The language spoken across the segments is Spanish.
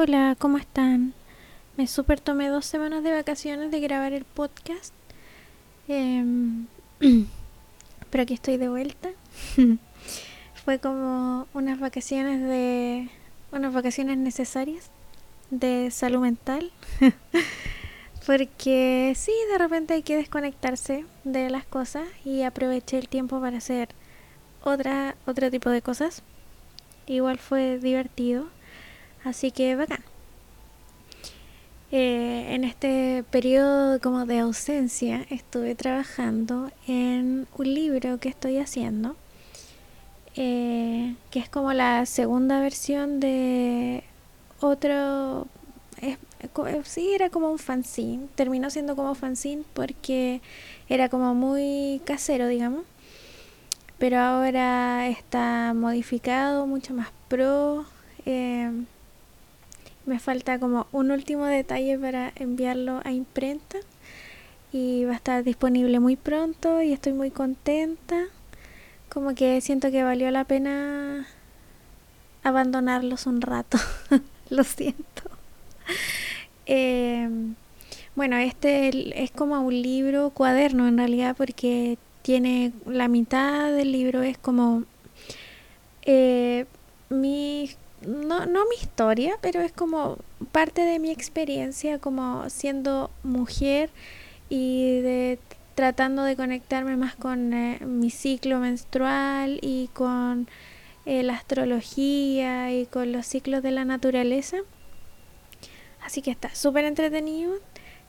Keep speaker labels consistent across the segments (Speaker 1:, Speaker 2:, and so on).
Speaker 1: Hola, ¿cómo están? Me super tomé dos semanas de vacaciones de grabar el podcast. Em, pero aquí estoy de vuelta. Fue como unas vacaciones de. unas vacaciones necesarias de salud mental. Porque sí, de repente hay que desconectarse de las cosas y aproveché el tiempo para hacer otra, otro tipo de cosas. Igual fue divertido. Así que bacán. Eh, en este periodo como de ausencia estuve trabajando en un libro que estoy haciendo, eh, que es como la segunda versión de otro... Es, sí, era como un fanzine, terminó siendo como fanzine porque era como muy casero, digamos, pero ahora está modificado, mucho más pro. Eh, me falta como un último detalle para enviarlo a imprenta y va a estar disponible muy pronto y estoy muy contenta. Como que siento que valió la pena abandonarlos un rato. Lo siento. Em, bueno, este es como un libro cuaderno en realidad porque tiene la mitad del libro es como eh, mis no, no mi historia, pero es como parte de mi experiencia como siendo mujer y de tratando de conectarme más con eh, mi ciclo menstrual y con eh, la astrología y con los ciclos de la naturaleza. Así que está súper entretenido.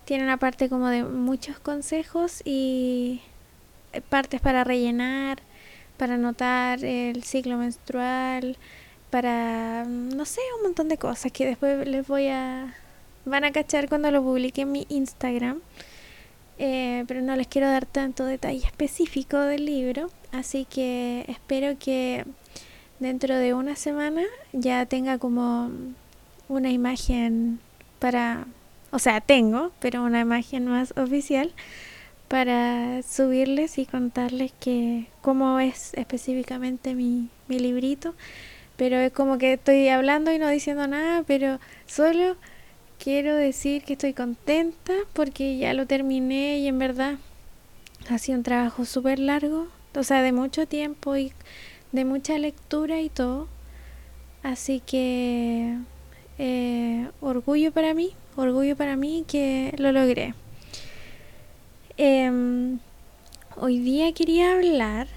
Speaker 1: Tiene una parte como de muchos consejos y eh, partes para rellenar, para notar el ciclo menstrual, para, no sé, un montón de cosas que después les voy a... van a cachar cuando lo publique en mi Instagram. Eh, pero no les quiero dar tanto detalle específico del libro, así que espero que dentro de una semana ya tenga como una imagen para, o sea, tengo, pero una imagen más oficial para subirles y contarles que cómo es específicamente mi, mi librito pero es como que estoy hablando y no diciendo nada, pero solo quiero decir que estoy contenta porque ya lo terminé y en verdad ha sido un trabajo súper largo, o sea, de mucho tiempo y de mucha lectura y todo. Así que eh, orgullo para mí, orgullo para mí que lo logré. Em, hoy día quería hablar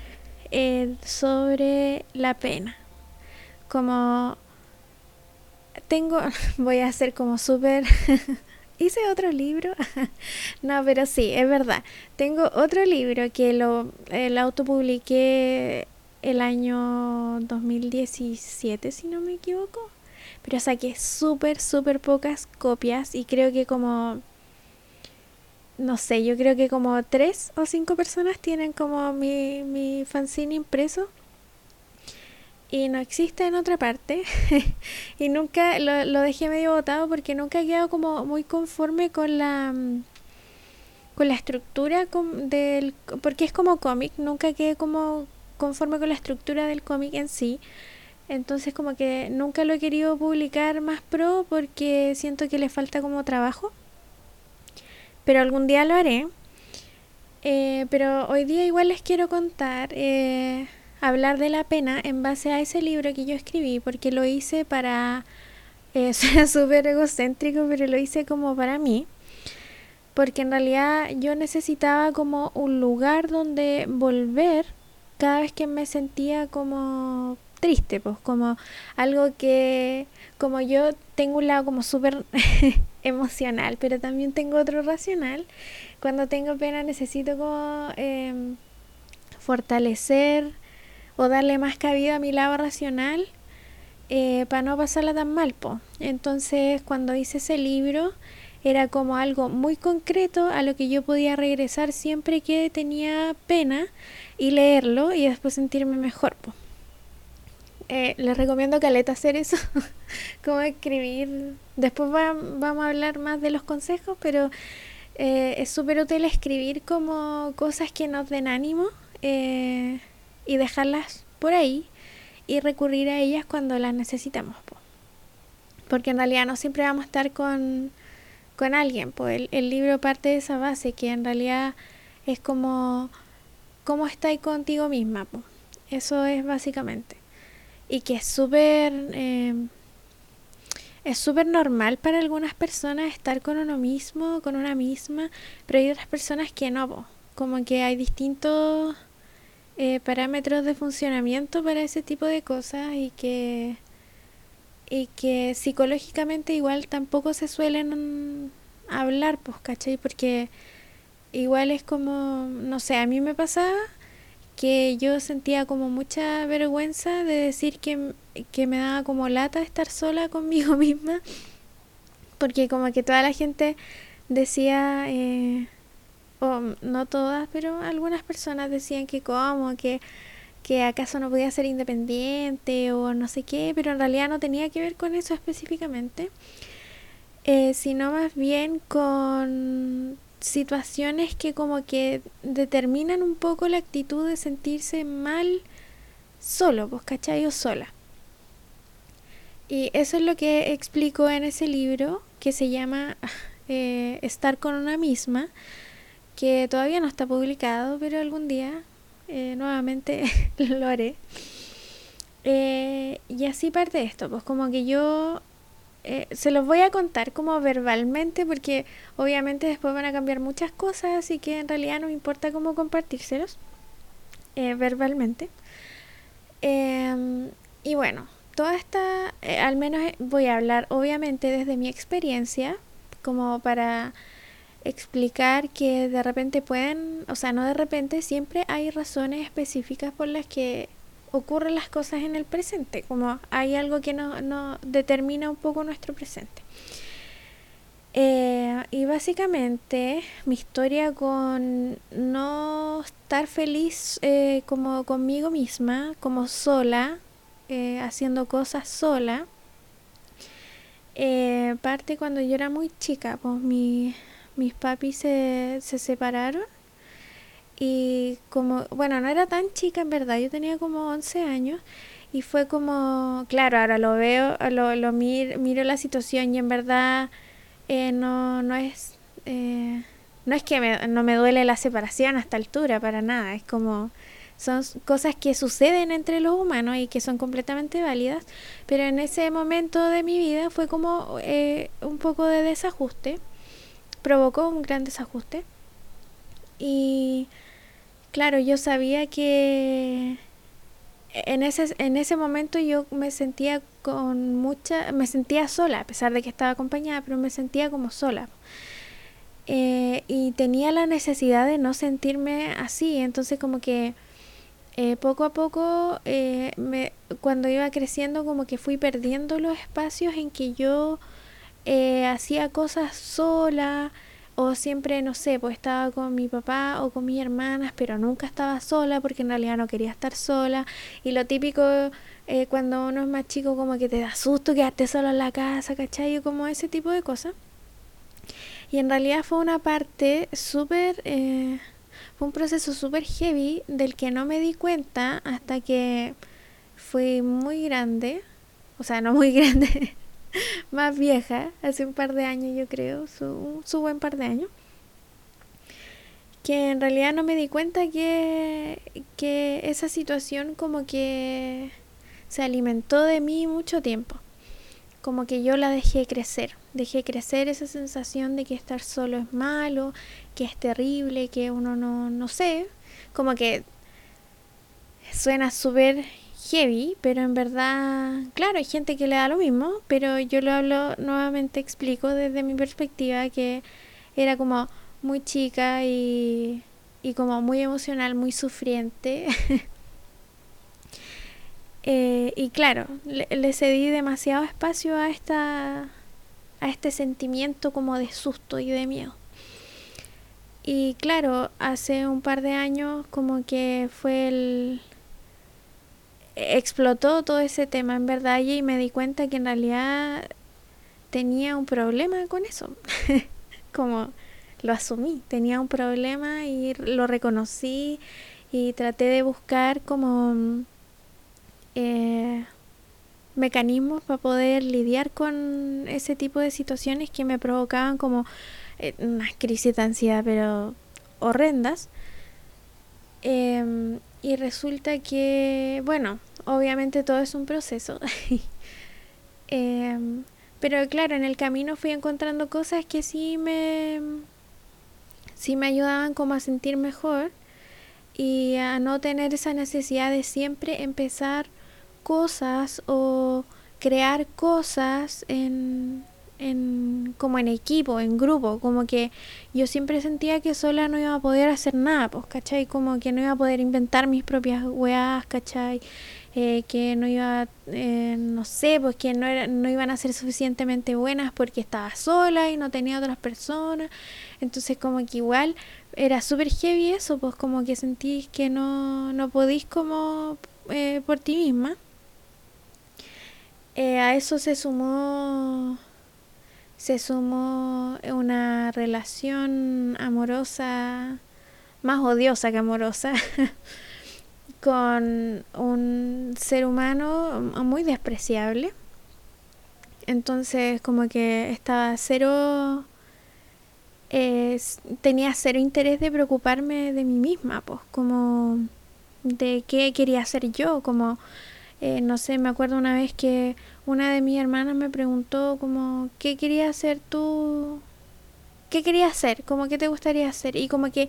Speaker 1: eh, sobre la pena como tengo, voy a hacer como súper... Hice otro libro. no, pero sí, es verdad. Tengo otro libro que lo el autopubliqué el año 2017, si no me equivoco. Pero saqué súper, súper pocas copias y creo que como... No sé, yo creo que como tres o cinco personas tienen como mi, mi fanzine impreso y no existe en otra parte. y nunca lo, lo, dejé medio botado porque nunca he quedado como muy conforme con la mm, con la estructura del porque es como cómic, nunca quedé como conforme con la estructura del cómic en sí. Entonces como que nunca lo he querido publicar más pro porque siento que le falta como trabajo. Pero algún día lo haré. Eh, pero hoy día igual les quiero contar eh, hablar de la pena en base a ese libro que yo escribí, porque lo hice para... Eh, suena súper egocéntrico, pero lo hice como para mí. Porque en realidad yo necesitaba como un lugar donde volver cada vez que me sentía como triste, pues como algo que, como yo tengo un lado como súper emocional, pero también tengo otro racional. Cuando tengo pena necesito como em, fortalecer o darle más cabida a mi lado racional eh, para no pasarla tan mal. Po. Entonces cuando hice ese libro era como algo muy concreto a lo que yo podía regresar siempre que tenía pena y leerlo y después sentirme mejor. Po. Eh, les recomiendo que Caleta hacer eso, como escribir. Después vamos a hablar más de los consejos, pero eh, es súper útil escribir como cosas que nos den ánimo. Eh, y dejarlas por ahí y recurrir a ellas cuando las necesitamos. porque en realidad no siempre vamos a estar con, con alguien, pues el, libro parte de esa base, que en realidad es como cómo estáis contigo misma, pues. eso es básicamente. Y que es súper... Eh, es súper normal para algunas personas estar con uno mismo, con una misma, pero hay otras personas que no, como que hay distintos eh, parámetros de funcionamiento para ese tipo de cosas y que y que psicológicamente igual tampoco se suelen hablar, pues, ¿cachai? Porque igual es como, no sé, a mí me pasaba que yo sentía como mucha vergüenza de decir que, que me daba como lata estar sola conmigo misma, porque como que toda la gente decía, eh, o no todas, pero algunas personas decían que como, que que acaso no podía ser independiente o no sé qué, pero en realidad no tenía que ver con eso específicamente, eh, sino más bien con situaciones que como que determinan un poco la actitud de sentirse mal solo, pues cachai o sola. Y eso es lo que explico en ese libro que se llama eh, Estar con una misma, que todavía no está publicado, pero algún día eh, nuevamente lo haré. Eh, y así parte esto, pues como que yo eh, se los voy a contar como verbalmente porque obviamente después van a cambiar muchas cosas, así que en realidad no me importa cómo compartírselos verbalmente. Em, y bueno, toda esta, al menos voy a hablar obviamente desde mi experiencia, como para explicar que de repente pueden, o sea, no de repente, siempre hay razones específicas por las que ocurren las cosas en el presente, como hay algo que nos no determina un poco nuestro presente. Eh, y básicamente mi historia con no estar feliz eh, como conmigo misma, como sola, eh, haciendo cosas sola, parte cuando yo era muy chica, pues mi, mis papis se, se separaron y como, bueno, no era tan chica en verdad, yo tenía como 11 años y fue como, claro, ahora lo veo, lo, lo miro la situación y en verdad eh, no, no es... Eh, no es que me, no me duele la separación a esta altura, para nada, es como son cosas que suceden entre los humanos y que son completamente válidas, pero en ese momento de mi vida fue como eh, un poco de desajuste provocó un gran desajuste. Y claro, yo sabía que en ese, en ese momento yo me sentía con mucha, me sentía sola, a pesar de que estaba acompañada, pero me sentía como sola. Eh, y tenía la necesidad de no sentirme así, entonces como que eh, poco a poco, eh, me, cuando iba creciendo, como que fui perdiendo los espacios en que yo eh, hacía cosas sola o siempre, no sé, pues estaba con mi papá o con mis hermanas, pero nunca estaba sola porque en realidad no quería estar sola. Y lo típico eh, cuando uno es más chico como que te da susto quedarte solo en la casa, ¿cachai? como ese tipo de cosas. Y en realidad fue una parte súper... Eh, fue un proceso súper heavy del que no me di cuenta hasta que fui muy grande. O sea, no muy grande, más vieja, hace un par de años yo creo, su, su buen par de años, que en realidad no me di cuenta que, que esa situación como que se alimentó de mí mucho tiempo, como que yo la dejé crecer, dejé crecer esa sensación de que estar solo es malo, que es terrible, que uno no, no sé, como que suena súper heavy, pero en verdad, claro, hay gente que le da lo mismo, pero yo lo hablo, nuevamente explico desde mi perspectiva que era como muy chica y, y como muy emocional, muy sufriente. eh, y claro, le, le, cedí demasiado espacio a esta a este sentimiento como de susto y de miedo. Y claro, hace un par de años como que fue el, explotó todo ese tema en verdad y me di cuenta que en realidad tenía un problema con eso. como lo asumí, tenía un problema y lo reconocí y traté de buscar como eh, mecanismos para poder lidiar con ese tipo de situaciones que me provocaban como eh, unas crisis de ansiedad, pero horrendas. Em, y resulta que, bueno, obviamente todo es un proceso. Em, pero claro, en el camino fui encontrando cosas que sí me, sí me ayudaban como a sentir mejor y a no tener esa necesidad de siempre empezar cosas o crear cosas en, en como en equipo, en grupo, como que yo siempre sentía que sola no iba a poder hacer nada, pues, ¿cachai? Como que no iba a poder inventar mis propias weas, ¿cachai? Eh, que no iba, eh, no sé, pues que no, era, no iban a ser suficientemente buenas porque estaba sola y no tenía otras personas. Entonces como que igual era súper heavy eso, pues como que sentís que no, no podís como eh, por ti misma. a eso se sumó se sumó una relación amorosa más odiosa que amorosa con un ser humano muy despreciable. Entonces como que estaba cero, tenía cero interés de preocuparme de mí misma, pues como de qué quería hacer yo, como eh, no sé, me acuerdo una vez que una de mis hermanas me preguntó como qué quería hacer tú, qué quería hacer, como qué te gustaría hacer y como que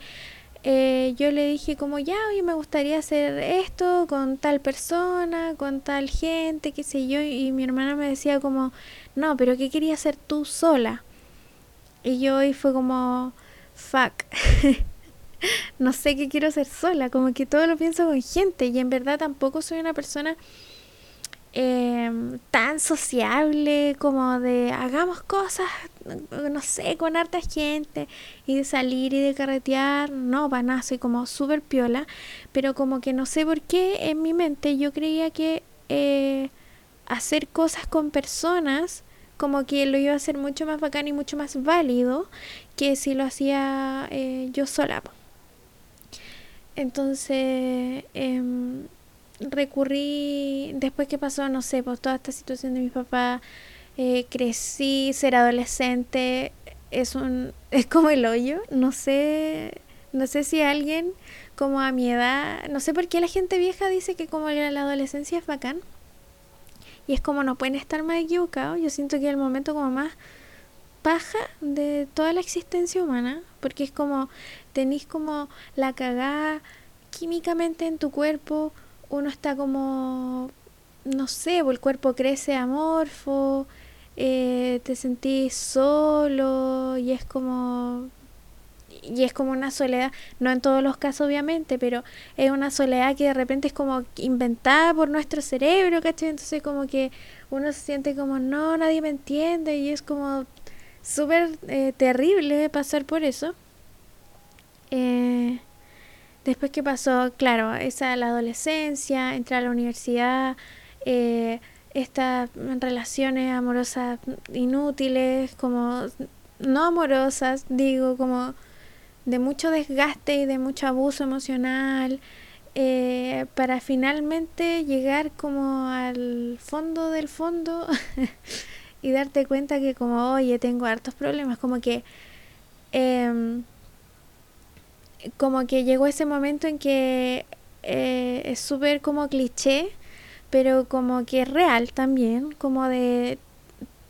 Speaker 1: eh, yo le dije como ya, oye, me gustaría hacer esto con tal persona, con tal gente, qué sé yo, y mi hermana me decía como, no, pero ¿qué quería hacer tú sola? Y yo hoy fue como, fuck, no sé qué quiero hacer sola, como que todo lo pienso con gente y en verdad tampoco soy una persona Em, tan sociable como de hagamos cosas, no sé, con harta gente y de salir y de carretear, no, van a soy como súper piola, pero como que no sé por qué en mi mente yo creía que eh, hacer cosas con personas como que lo iba a hacer mucho más bacán y mucho más válido que si lo hacía eh, yo sola. Entonces, em, recurrí, después que pasó, no sé, pues toda esta situación de mi papá, eh, crecí, ser adolescente, es un, es como el hoyo, no sé, no sé si alguien como a mi edad, no sé por qué la gente vieja dice que como la adolescencia es bacán. Y es como no pueden estar más equivocados. Yo siento que es el momento como más paja de toda la existencia humana. Porque es como tenéis como la cagada químicamente en tu cuerpo, uno está como, no sé, el cuerpo crece amorfo, eh, te sentís solo y es como y es como una soledad, no en todos los casos obviamente, pero es una soledad que de repente es como inventada por nuestro cerebro, ¿cachai? Entonces como que uno se siente como, no, nadie me entiende y es como súper eh, terrible pasar por eso. Eh, Después que pasó, claro, esa la adolescencia, entrar a la universidad, eh, estas relaciones amorosas inútiles, como no amorosas, digo, como de mucho desgaste y de mucho abuso emocional, eh, para finalmente llegar como al fondo del fondo y darte cuenta que como, oye, tengo hartos problemas, como que... Eh, como que llegó ese momento en que eh, es súper como cliché, pero como que es real también, como de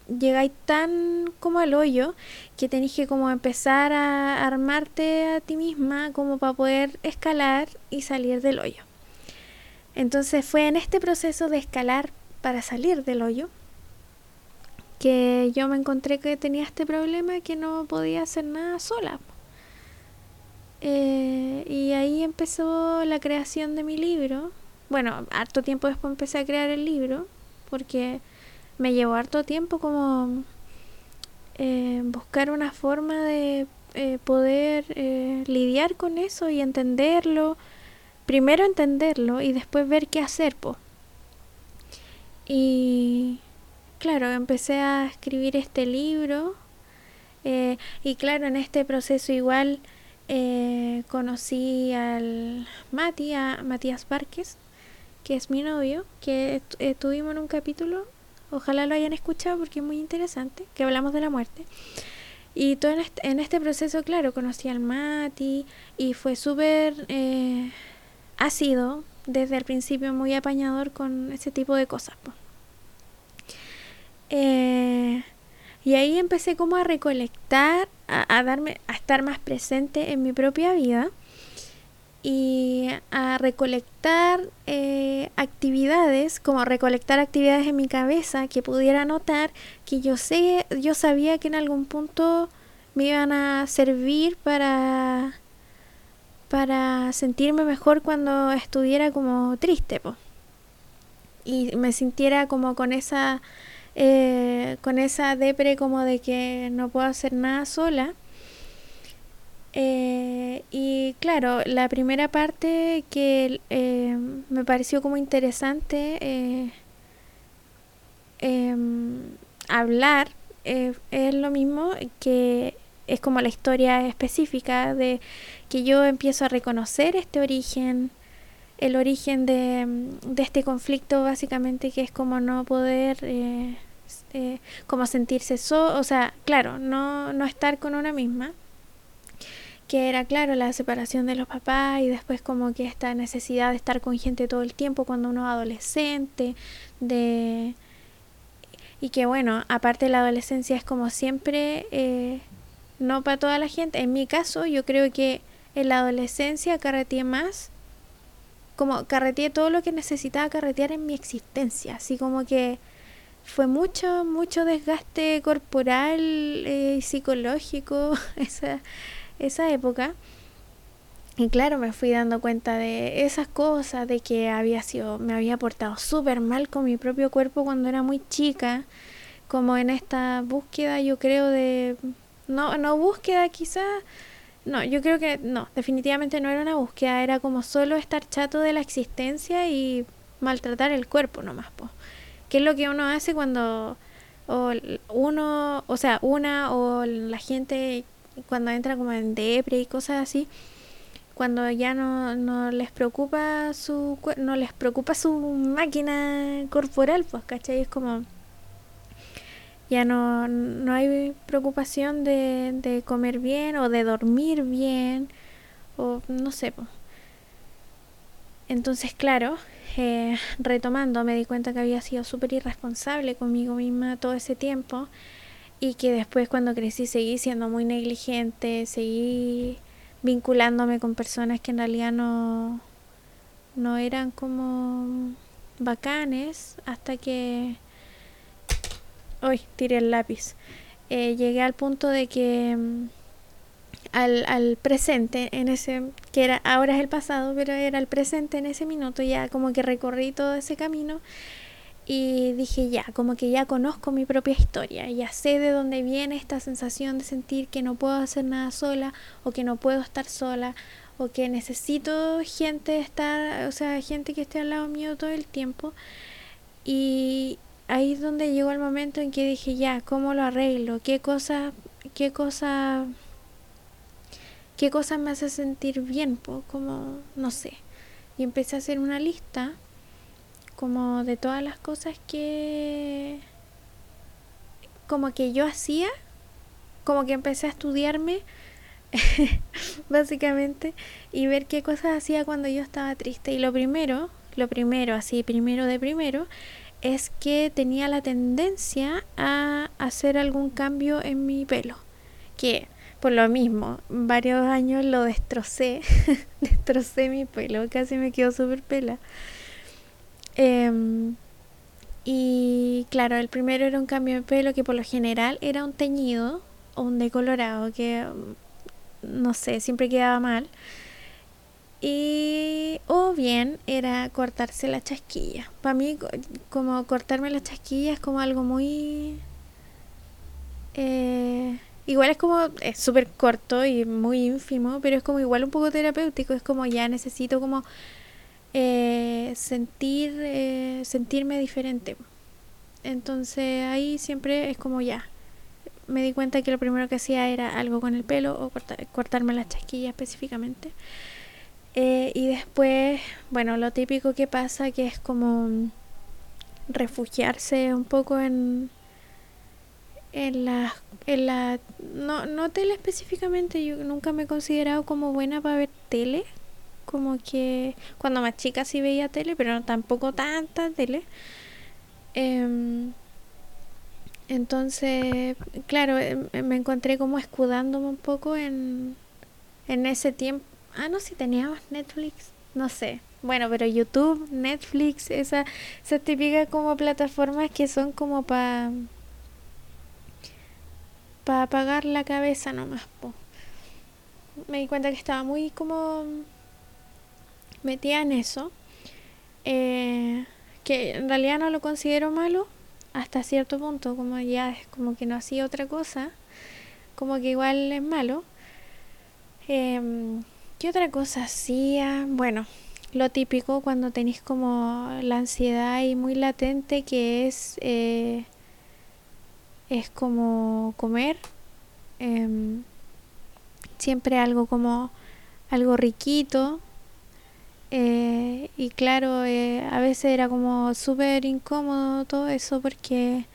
Speaker 1: llegáis tan como al hoyo que tenéis que como empezar a armarte a ti misma como para poder escalar y salir del hoyo. Entonces fue en este proceso de escalar para salir del hoyo que yo me encontré que tenía este problema que no podía hacer nada sola. Eh, y ahí empezó la creación de mi libro. Bueno, harto tiempo después empecé a crear el libro, porque me llevó harto tiempo como eh, buscar una forma de eh, poder lidiar con eso y entenderlo. Primero entenderlo y después ver qué hacer, po. Y claro, empecé a escribir este libro. y claro, en este proceso igual eh, conocí al Mati, a Matías Várquez, que es mi novio, que estuvimos en un capítulo, ojalá lo hayan escuchado porque es muy interesante, que hablamos de la muerte. Y todo en este, en este proceso, claro, conocí al Mati y fue súper eh, ácido desde el principio, muy apañador con ese tipo de cosas. Eh, y ahí empecé como a recolectar, a, darme, a estar más presente en mi propia vida y a recolectar eh, actividades, como recolectar actividades en mi cabeza que pudiera notar que yo sé, yo sabía que en algún punto me iban a servir para para sentirme mejor cuando estuviera como triste y me sintiera como con esa eh, con esa depre como de que no puedo hacer nada sola. Eh, y claro, la primera parte que eh, me pareció como interesante eh, em, hablar es lo mismo que es como la historia específica de que yo empiezo a reconocer este origen, el origen de, de este conflicto básicamente que es como no poder, como sentirse solo, o sea, claro, no, no estar con una misma que era claro la separación de los papás y después como que esta necesidad de estar con gente todo el tiempo cuando uno es adolescente, de y que bueno, aparte la adolescencia es como siempre eh, no para toda la gente. En mi caso, yo creo que en la adolescencia carreteé más, como carreteé todo lo que necesitaba carretear en mi existencia, así como que fue mucho, mucho desgaste corporal eh, y psicológico, esa esa época. Y claro, me fui dando cuenta de esas cosas, de que había sido, me había portado súper mal con mi propio cuerpo cuando era muy chica, como en esta búsqueda, yo creo, de, no, no búsqueda quizás, no, yo creo que no, definitivamente no era una búsqueda, era como solo estar chato de la existencia y maltratar el cuerpo nomás, pues. ¿Qué es lo que uno hace cuando o uno, o sea, una o la gente cuando entra como en depre y cosas así, cuando ya no, no les preocupa su no les preocupa su máquina corporal, pues, ¿cachai? Es como ya no, no hay preocupación de, de comer bien o de dormir bien o no sé. Entonces, claro, eh, retomando, me di cuenta que había sido súper irresponsable conmigo misma todo ese tiempo y que después cuando crecí seguí siendo muy negligente, seguí vinculándome con personas que en realidad no, no eran como bacanes hasta que hoy tiré el lápiz eh, llegué al punto de que mm, al, al presente en ese que era ahora es el pasado pero era el presente en ese minuto ya como que recorrí todo ese camino y dije ya, como que ya conozco mi propia historia, ya sé de dónde viene esta sensación de sentir que no puedo hacer nada sola o que no puedo estar sola o que necesito gente estar, o sea, gente que esté al lado mío todo el tiempo. Y ahí es donde llegó el momento en que dije ya, ¿cómo lo arreglo? ¿Qué cosa, qué cosa, qué cosa me hace sentir bien? Como, no sé. Y empecé a hacer una lista como de todas las cosas que como que yo hacía como que empecé a estudiarme básicamente y ver qué cosas hacía cuando yo estaba triste y lo primero lo primero así primero de primero es que tenía la tendencia a hacer algún cambio en mi pelo que por lo mismo varios años lo destrocé destrocé mi pelo casi me quedó súper pela Em, y claro, el primero era un cambio de pelo que por lo general era un teñido o un decolorado que no sé, siempre quedaba mal. Y o bien era cortarse la chasquilla. Para mí como cortarme la chasquilla es como algo muy eh, igual es como es súper corto y muy ínfimo, pero es como igual un poco terapéutico, es como ya necesito como eh, sentir, eh, sentirme diferente. Entonces ahí siempre es como ya. Me di cuenta que lo primero que hacía era algo con el pelo o cortarme la chasquilla específicamente. Eh, y después, bueno, lo típico que pasa que es como refugiarse un poco en, en la, en la no, no tele específicamente, yo nunca me he considerado como buena para ver tele, como que cuando más chica sí veía tele, pero tampoco tanta tele. Em, entonces, claro, em, me encontré como escudándome un poco en, en ese tiempo. Ah, no, si teníamos Netflix, no sé. Bueno, pero YouTube, Netflix, esa, esas típicas como plataformas que son como para para apagar la cabeza nomás. Po. Me di cuenta que estaba muy como metida en eso. Eh, que en realidad no lo considero malo hasta cierto punto, como ya es como que no hacía otra cosa, como que igual es malo. Eh, ¿Qué otra cosa hacía? Bueno, lo típico cuando tenéis como la ansiedad y muy latente que es eh, es como comer em, siempre algo como algo riquito eh, y claro eh, a veces era como súper incómodo todo eso porque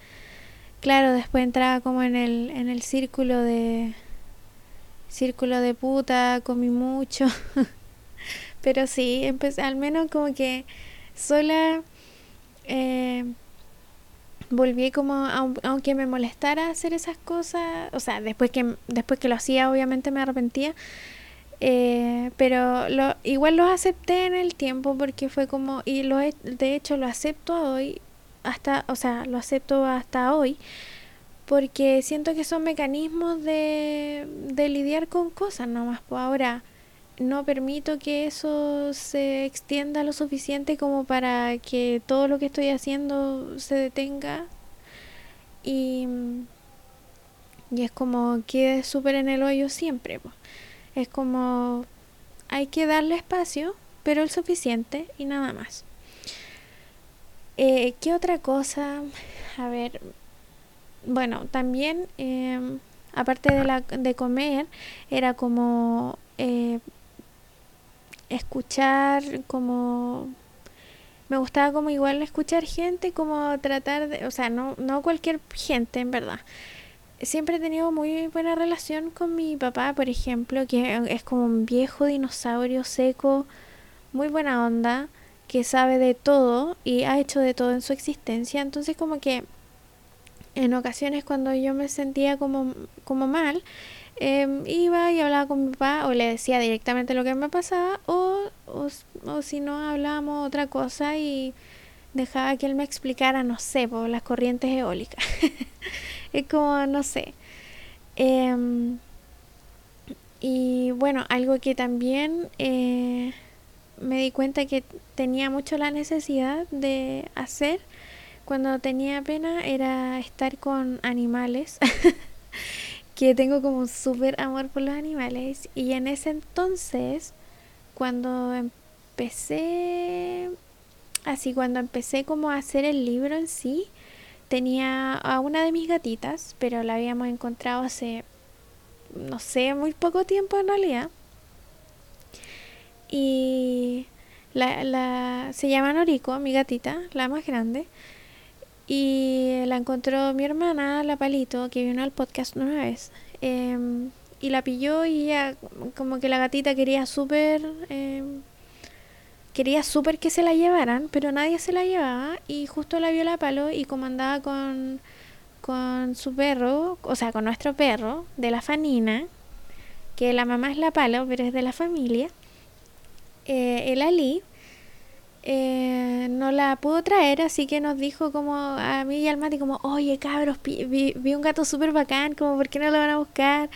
Speaker 1: claro después entraba como en el en el círculo de círculo de puta comí mucho. Pero sí, empecé, al menos como que sola eh, volví como, aunque me molestara hacer esas cosas, o sea, después que, después que lo hacía obviamente me arrepentía, eh, pero lo, igual los acepté en el tiempo porque fue como, y lo de hecho lo acepto hoy, hasta, o sea, lo acepto hasta hoy, porque siento que son mecanismos de, de lidiar con cosas nomás, pues ahora no permito que eso se extienda lo suficiente como para que todo lo que estoy haciendo se detenga y, y es como quede súper en el hoyo siempre. Es como hay que darle espacio, pero el suficiente y nada más. Eh, ¿Qué otra cosa? A ver, bueno, también em, aparte de, la, de comer, era como eh, escuchar como me gustaba como igual escuchar gente como tratar de o sea no no cualquier gente en verdad. Siempre he tenido muy buena relación con mi papá por ejemplo que es como un viejo dinosaurio seco muy buena onda que sabe de todo y ha hecho de todo en su existencia. Entonces como que en ocasiones cuando yo me sentía como como mal Em, iba y hablaba con mi papá o le decía directamente lo que me pasaba o, o, si no hablábamos otra cosa y dejaba que él me explicara, no sé, por las corrientes eólicas. es como, no sé. Em, y bueno, algo que también eh, me di cuenta que tenía mucho la necesidad de hacer cuando tenía pena era estar con animales. que tengo como un súper amor por los animales y en ese entonces cuando empecé así cuando empecé como a hacer el libro en sí tenía a una de mis gatitas pero la habíamos encontrado hace no sé muy poco tiempo en realidad y la, la se llama Noriko mi gatita la más grande y la encontró mi hermana, la Palito, que vino al podcast una vez. Em, y la pilló y ella, como que la gatita quería súper... Em, quería súper que se la llevaran, pero nadie se la llevaba. Y justo la vio la Palo y como andaba con, con su perro, o sea, con nuestro perro, de la Fanina, que la mamá es la Palo, pero es de la familia, eh, el Ali eh, no la pudo traer, así que nos dijo como a mí y al Mati como, oye cabros, vi, un gato súper bacán, como, ¿por qué no lo van a buscar?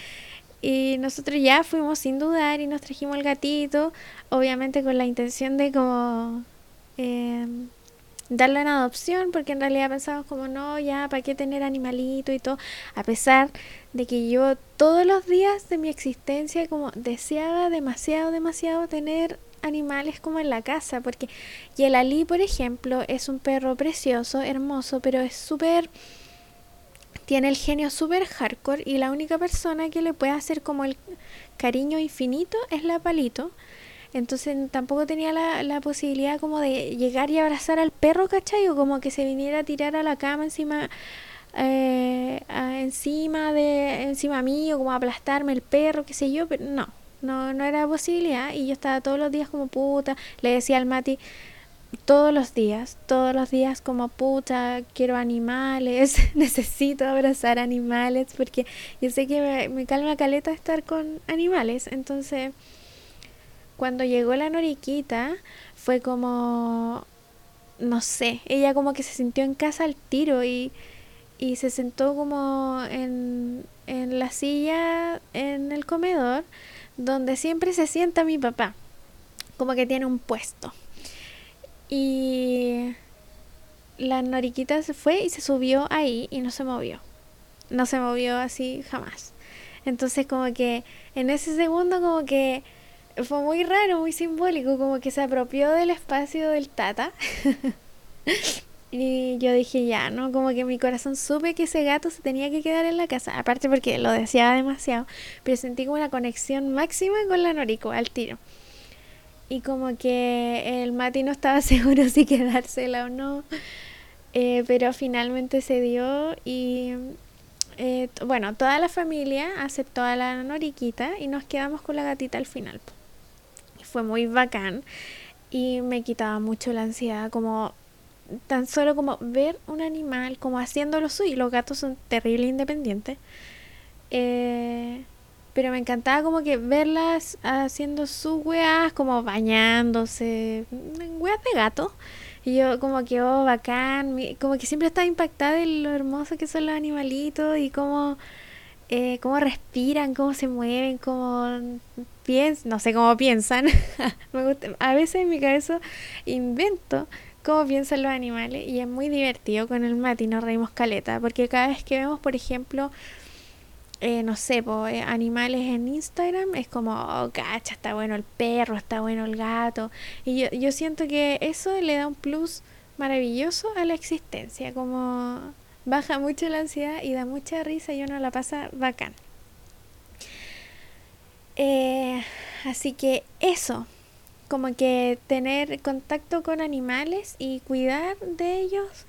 Speaker 1: Y nosotros ya fuimos sin dudar y nos trajimos el gatito, obviamente con la intención de como eh, darle en adopción, porque en realidad pensamos como, no, ya, ¿para qué tener animalito y todo? A pesar de que yo todos los días de mi existencia como deseaba demasiado, demasiado tener animales como en la casa, porque y el Ali, por ejemplo, es un perro precioso, hermoso, pero es súper tiene el genio súper hardcore y la única persona que le puede hacer como el cariño infinito es la palito. Entonces tampoco tenía la, la posibilidad como de llegar y abrazar al perro, ¿cachai? O como que se viniera a tirar a la cama encima eh, encima de encima mío como aplastarme el perro qué sé yo pero no no no era posibilidad y yo estaba todos los días como puta le decía al Mati todos los días, todos los días como puta, quiero animales, necesito abrazar animales, porque yo sé que me, calma caleta estar con animales. Entonces, cuando llegó la noriquita, fue como, no sé, ella como que se sintió en casa al tiro y, y se sentó como en, en la silla en el comedor, donde siempre se sienta mi papá, como que tiene un puesto. Y la noriquita se fue y se subió ahí y no se movió. No se movió así jamás. Entonces como que en ese segundo como que fue muy raro, muy simbólico, como que se apropió del espacio del tata. y yo dije ya, ¿no? Como que mi corazón supe que ese gato se tenía que quedar en la casa. Aparte porque lo deseaba demasiado. Pero sentí como una conexión máxima con la norico al tiro y como que el Mati no estaba seguro si quedársela o no, eh, pero finalmente se dio y eh, bueno, toda la familia aceptó a la noriquita y nos quedamos con la gatita al final. Fue muy bacán y me quitaba mucho la ansiedad, como tan solo como ver un animal como haciendo lo suyo. Los gatos son terrible independientes. Eh, pero me encantaba como que verlas haciendo sus weas, como bañándose, weas de gato. Y yo como que, oh, bacán, como que siempre estaba impactada de lo hermoso que son los animalitos y cómo, eh, cómo respiran, cómo se mueven, cómo piensan, no sé cómo piensan. me gusta, a veces en mi cabeza invento cómo piensan los animales y es muy divertido con el Mati, nos reímos caleta, porque cada vez que vemos, por ejemplo, eh, no sé, pues animales en Instagram, es como, oh, cacha, está bueno el perro, está bueno el gato. Y yo, yo siento que eso le da un plus maravilloso a la existencia, como baja mucho la ansiedad y da mucha risa y uno la pasa bacán. Eh, así que eso, como que tener contacto con animales y cuidar de ellos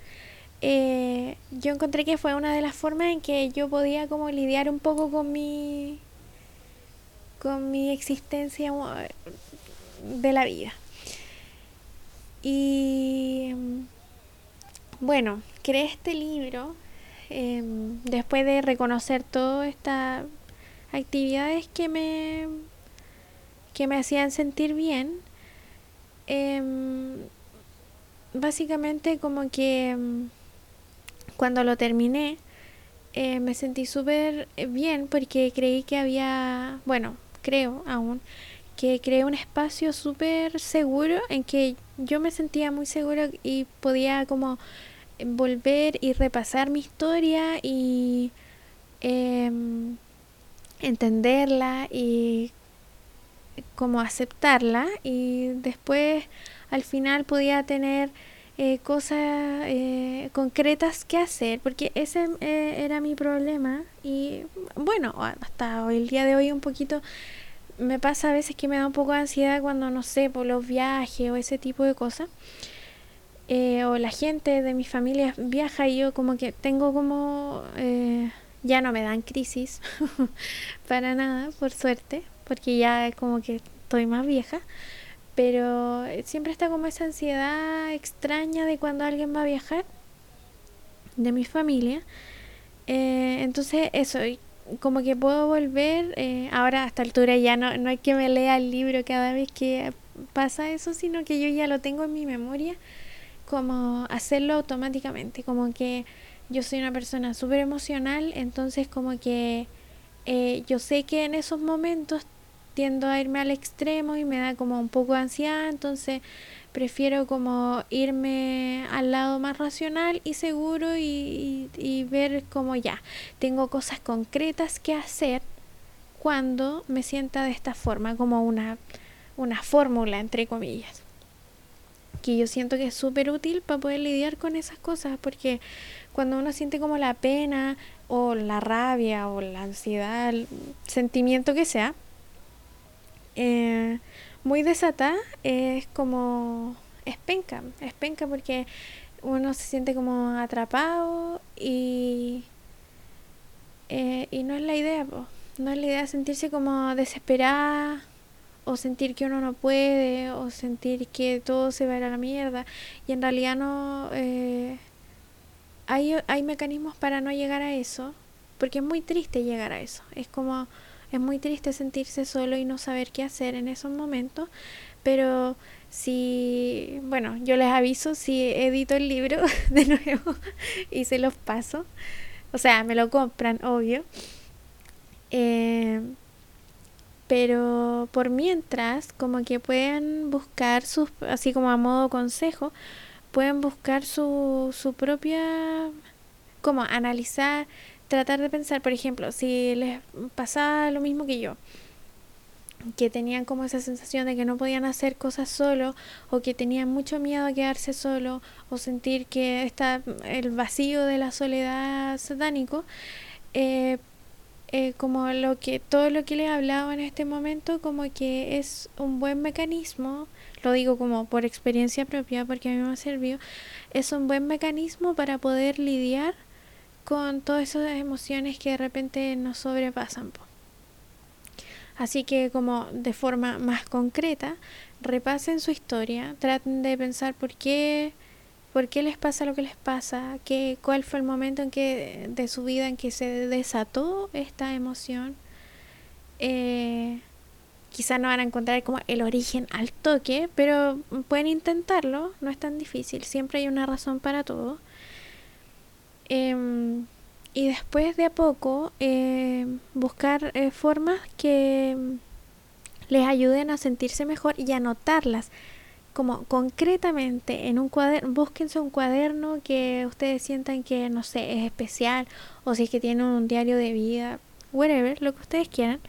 Speaker 1: eh, yo encontré que fue una de las formas en que yo podía como lidiar un poco con mi con mi existencia de la vida. Y bueno creé este libro em, después de reconocer todas estas actividades que me que me hacían sentir bien em, básicamente como que em, cuando lo terminé, eh, me sentí súper bien porque creí que había, bueno, creo aún, que creé un espacio súper seguro en que yo me sentía muy seguro y podía como volver y repasar mi historia y em, entenderla y como aceptarla y después al final podía tener eh, cosas eh, concretas que hacer, porque ese eh, era mi problema y bueno, hasta hoy, el día de hoy un poquito me pasa a veces que me da un poco de ansiedad cuando no sé, por los viajes o ese tipo de cosas. o la gente de mi familia viaja y yo como que tengo como ya no me dan crisis para nada por suerte porque ya como que estoy más vieja pero eh, siempre está como esa ansiedad extraña de cuando alguien va a viajar de mi familia. Eh, entonces eso, como que puedo volver, eh, ahora a esta altura ya no, no hay que me lea el libro cada vez que pasa eso, sino que yo ya lo tengo en mi memoria, como hacerlo automáticamente, como que yo soy una persona súper emocional, entonces como que yo sé que en esos momentos tiendo a irme al extremo y me da como un poco de ansiedad, entonces prefiero como irme al lado más racional y seguro y, y, ver como ya, tengo cosas concretas que hacer cuando me sienta de esta forma, como una, una fórmula, entre comillas. Que yo siento que es súper útil para poder lidiar con esas cosas, porque cuando uno siente como la pena o la rabia o la ansiedad, el sentimiento que sea, eh, muy desatada, es como, es penca, es penca porque uno se siente como atrapado y, eh, y no es la idea, no es la idea sentirse como desesperada o sentir que uno no puede o sentir que todo se va a ir a la mierda. Y en realidad no eh, hay, hay mecanismos para no llegar a eso porque es muy triste llegar a eso. Es como es muy triste sentirse solo y no saber qué hacer en esos momentos pero si bueno yo les aviso si edito el libro de nuevo y se los paso. O sea me lo compran obvio. Eh, pero por mientras, como que pueden buscar sus, así como a modo consejo, pueden buscar su, su propia, como analizar, tratar de pensar, por ejemplo, si les pasaba lo mismo que yo, que tenían como esa sensación de que no podían hacer cosas solo o que tenían mucho miedo a quedarse solo o sentir que está el vacío de la soledad satánico, eh, eh, como lo que todo lo que les he hablado en este momento como que es un buen mecanismo lo digo como por experiencia propia porque a mí me ha servido es un buen mecanismo para poder lidiar con todas esas emociones que de repente nos sobrepasan así que como de forma más concreta repasen su historia traten de pensar por qué por qué les pasa lo que les pasa, ¿Qué, cuál fue el momento en que de su vida en que se desató esta emoción. Eh, quizá no van a encontrar como el origen al toque, pero pueden intentarlo, no es tan difícil, siempre hay una razón para todo. Em, y después de a poco em, buscar eh, formas que les ayuden a sentirse mejor y anotarlas. Como concretamente en un cuaderno, búsquense un cuaderno que ustedes sientan que, no sé, es especial, o si es que tienen un diario de vida, whatever, lo que ustedes quieran,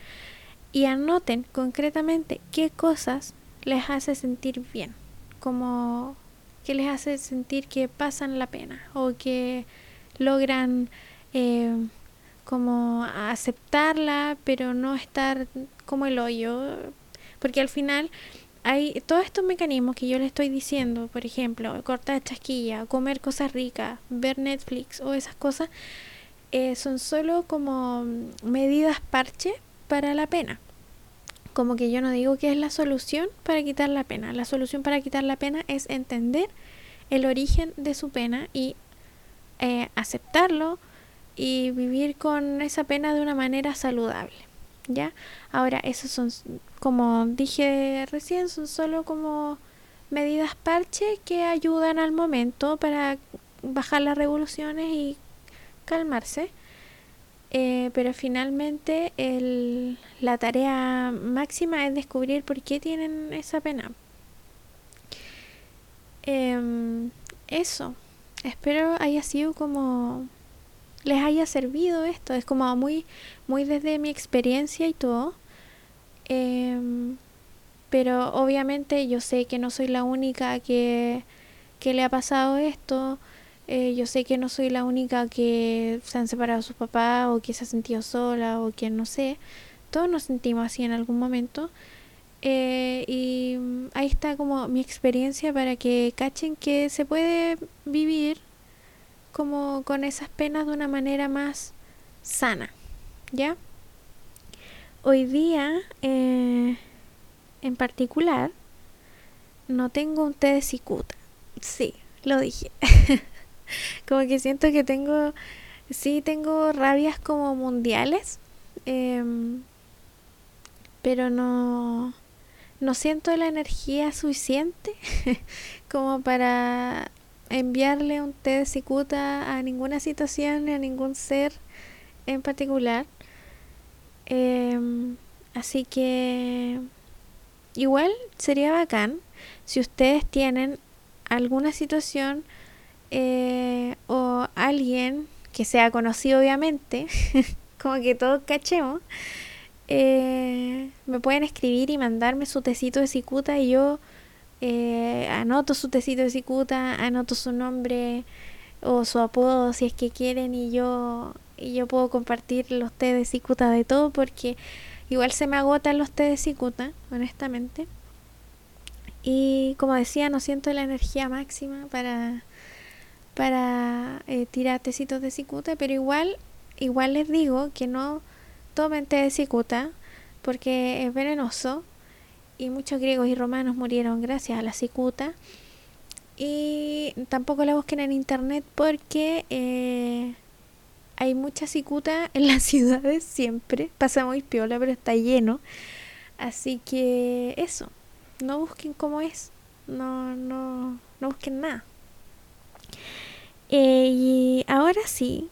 Speaker 1: y anoten concretamente qué cosas les hace sentir bien, como que les hace sentir que pasan la pena o que logran eh, como aceptarla, pero no estar como el hoyo, porque al final hay todos estos mecanismos que yo le estoy diciendo, por ejemplo, cortar chasquilla, comer cosas ricas, ver Netflix o esas cosas, eh, son solo como medidas parche para la pena. Como que yo no digo que es la solución para quitar la pena. La solución para quitar la pena es entender el origen de su pena y eh, aceptarlo y vivir con esa pena de una manera saludable. ¿Ya? Ahora, esos son como dije recién, son solo como medidas parche que ayudan al momento para bajar las revoluciones y calmarse. Eh, pero finalmente el, la tarea máxima es descubrir por qué tienen esa pena. Em, eso. Espero haya sido como les haya servido esto. Es como muy, muy desde mi experiencia y todo. Em, pero obviamente yo sé que no soy la única que, que le ha pasado esto. Eh, yo sé que no soy la única que se han separado sus papás o que se ha sentido sola o que no sé. Todos nos sentimos así en algún momento. Eh, y ahí está como mi experiencia para que cachen que se puede vivir como con esas penas de una manera más sana. ¿Ya? Hoy día, eh, en particular, no tengo un té de cicuta. Sí, lo dije. como que siento que tengo, sí tengo rabias como mundiales, em, pero no, no siento la energía suficiente como para enviarle un té de cicuta a ninguna situación, ni a ningún ser en particular. Em, así que igual sería bacán si ustedes tienen alguna situación eh, o alguien que sea conocido obviamente, como que todos cachemos, eh, me pueden escribir y mandarme su tecito de cicuta y yo eh, anoto su tecito de cicuta, anoto su nombre o su apodo si es que quieren y yo y yo puedo compartir los té de cicuta de todo porque igual se me agotan los té de cicuta, honestamente. Y como decía, no siento la energía máxima para, para eh, tirar tecitos de cicuta, pero igual, igual les digo que no de cicuta porque es venenoso y muchos griegos y romanos murieron gracias a la cicuta. Y tampoco la busquen en internet porque eh, hay mucha cicuta en las ciudades siempre. Pasa muy piola, pero está lleno. Así que eso, no busquen cómo es. No, no, no busquen nada. Eh, y ahora sí,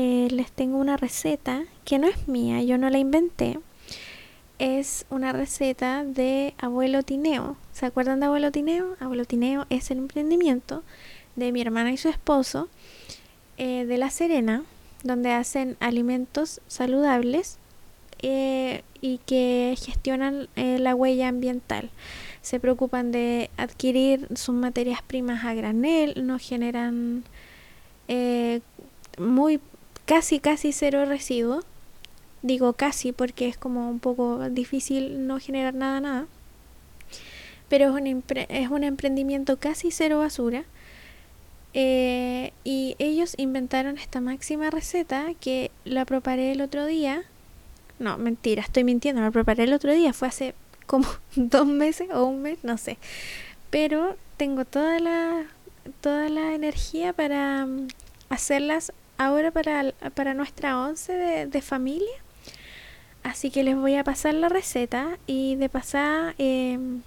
Speaker 1: eh, les tengo una receta que no es mía, yo no la inventé. Es una receta de Abuelo Tineo. ¿Se acuerdan de Abuelo Tineo? Abuelo Tineo es el emprendimiento de mi hermana y su esposo eh, de La Serena, donde hacen alimentos saludables eh, y que gestionan la huella ambiental. Se preocupan de adquirir sus materias primas a granel, no generan muy casi casi cero residuos. Digo casi porque es como un poco difícil no generar nada nada. Pero es un, es un emprendimiento casi cero basura. y ellos inventaron esta máxima receta que la preparé el otro día no, mentira, estoy mintiendo, me preparé el otro día, fue hace como dos meses o un mes, no sé. Pero tengo toda la, toda la energía para mm, hacerlas ahora para, para nuestra once de, familia. Así que les voy a pasar la receta y de pasar em,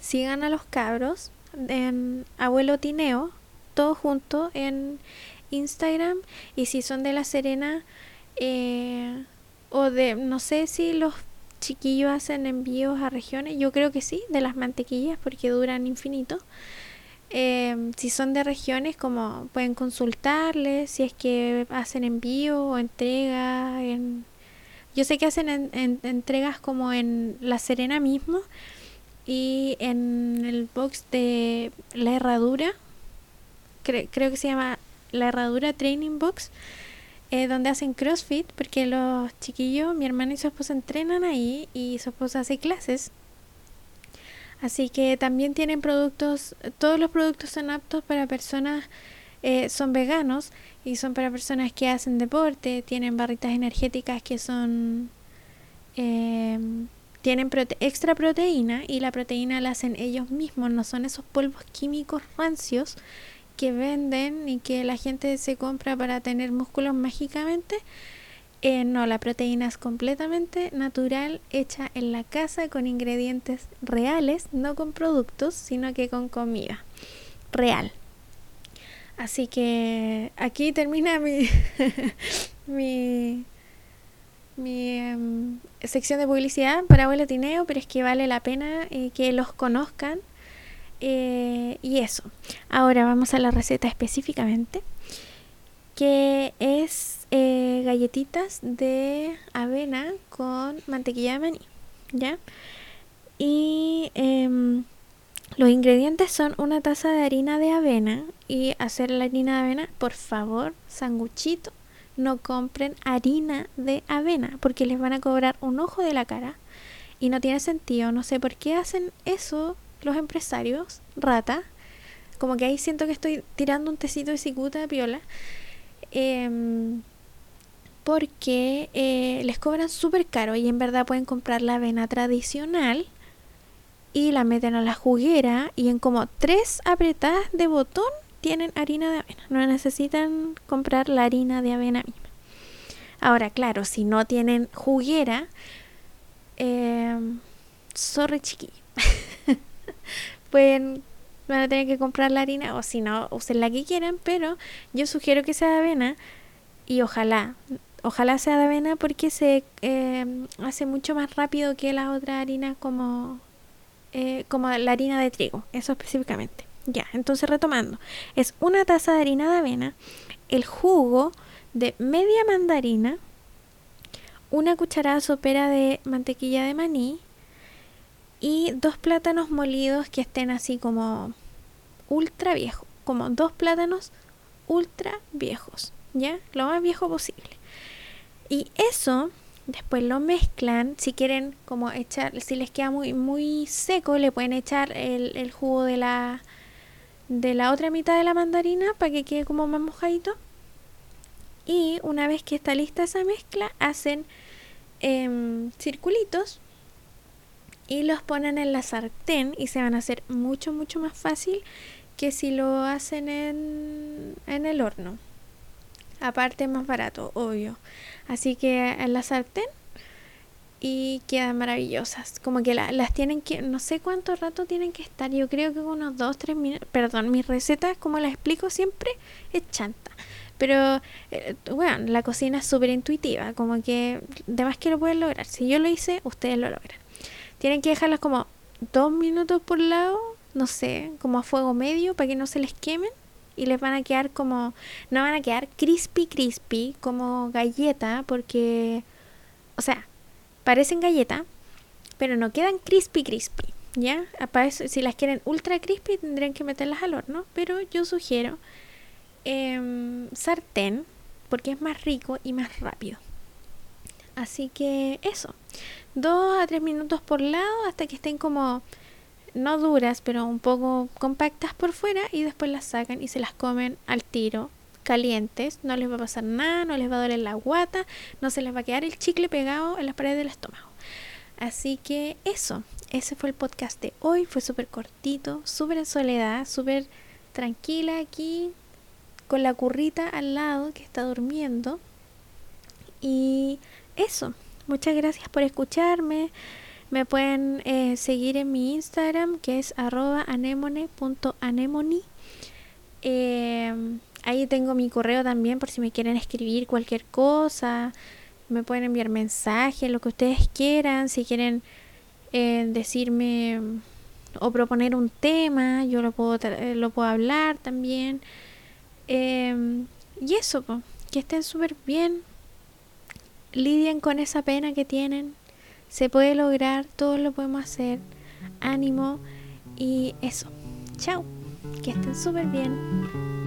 Speaker 1: sigan a los cabros en Abuelo Tineo, todo junto en Instagram. Y si son de La Serena, eh, o de, no sé si los chiquillos hacen envíos a regiones, yo creo que sí, de las mantequillas porque duran infinito. Em, si son de regiones, como pueden consultarles, si es que hacen envío o entrega. En... Yo sé que hacen entregas como en La Serena mismo y en el box de la herradura, creo que se llama la herradura Training Box eh, donde hacen CrossFit, porque los chiquillos, mi hermano y su esposa entrenan ahí y su esposa hace clases. Así que también tienen productos, todos los productos son aptos para personas, eh, son veganos y son para personas que hacen deporte, tienen barritas energéticas que son, eh, tienen extra proteína y la proteína la hacen ellos mismos, no son esos polvos químicos rancios que venden y que la gente se compra para tener músculos mágicamente. Eh, no, la proteína es completamente natural, hecha en la casa con ingredientes reales, no con productos, sino que con comida real. Así que aquí termina mi, mi, mi em, sección de publicidad para Abuelo Tineo, pero es que vale la pena eh, que los conozcan eh, y eso. Ahora vamos a la receta específicamente, que es eh, galletitas de avena con mantequilla de maní, ¿ya? Y em, los ingredientes son una taza de harina de avena y hacer la harina de avena, por favor, sanguchito, no compren harina de avena porque les van a cobrar un ojo de la cara y no tiene sentido, no sé por qué hacen eso los empresarios, rata, como que ahí siento que estoy tirando un tecito de cicuta de piola, em, porque eh, les cobran súper caro y en verdad pueden comprar la avena tradicional y la meten a la juguera y en como tres apretadas de botón tienen harina de avena. No necesitan comprar la harina de avena misma. Ahora, claro, si no tienen juguera, eh, sorry chiquillo. pueden van a tener que comprar la harina o si no usen la que quieran pero yo sugiero que sea de avena y ojalá ojalá sea de avena porque se eh, hace mucho más rápido que las otras harinas como eh, como la harina de trigo eso específicamente ya entonces retomando es una taza de harina de avena el jugo de media mandarina una cucharada sopera de mantequilla de maní y dos plátanos molidos que estén así como ultra viejos, como dos plátanos ultra viejos, ¿ya? Lo más viejo posible. Y eso después lo mezclan. Si quieren como echar, si les queda muy, muy seco, le pueden echar el, el jugo de la, de la otra mitad de la mandarina para que quede como más mojadito. Y una vez que está lista esa mezcla, hacen em, circulitos y los ponen en la sartén y se van a hacer mucho, mucho más fácil que si lo hacen en, en el horno. Aparte más barato, obvio. Así que en la sartén y quedan maravillosas. Como que las tienen que, no sé cuánto rato tienen que estar. Yo creo que unos 2, 3 minutos. Perdón, mis recetas, como las explico siempre, es chanta. Pero, bueno, eh, la cocina es súper intuitiva. Como que, de que lo pueden lograr. Si yo lo hice, ustedes lo logran. Tienen que dejarlas como 2 minutos por lado, no sé, como a fuego medio para que no se les quemen. Y les van a quedar como, no van a quedar crispy, crispy, como galleta, porque, o sea, parecen galleta, pero no quedan crispy crispy, ¿ya? si las quieren ultra crispy tendrían que meterlas al horno, pero yo sugiero em, sartén porque es más rico y más rápido. Así que eso, dos a tres minutos por lado hasta que estén como no duras, pero un poco compactas por fuera y después las sacan y se las comen al tiro calientes, no les va a pasar nada, no les va a doler la guata, no se les va a quedar el chicle pegado en las paredes del estómago. Así que eso, ese fue el podcast de hoy, fue súper cortito, súper en soledad, súper tranquila aquí, con la currita al lado que está durmiendo. Y eso, muchas gracias por escucharme. Me pueden eh, seguir en mi Instagram que es arroba. Eh, Ahí tengo mi correo también por si me quieren escribir cualquier cosa. Me pueden enviar mensajes, lo que ustedes quieran. Si quieren eh, decirme o proponer un tema, yo lo puedo, eh, lo puedo hablar también. Em, y eso, que estén súper bien. Lidien con esa pena que tienen. Se puede lograr, todos lo podemos hacer. Ánimo y eso. Chao. Que estén súper bien.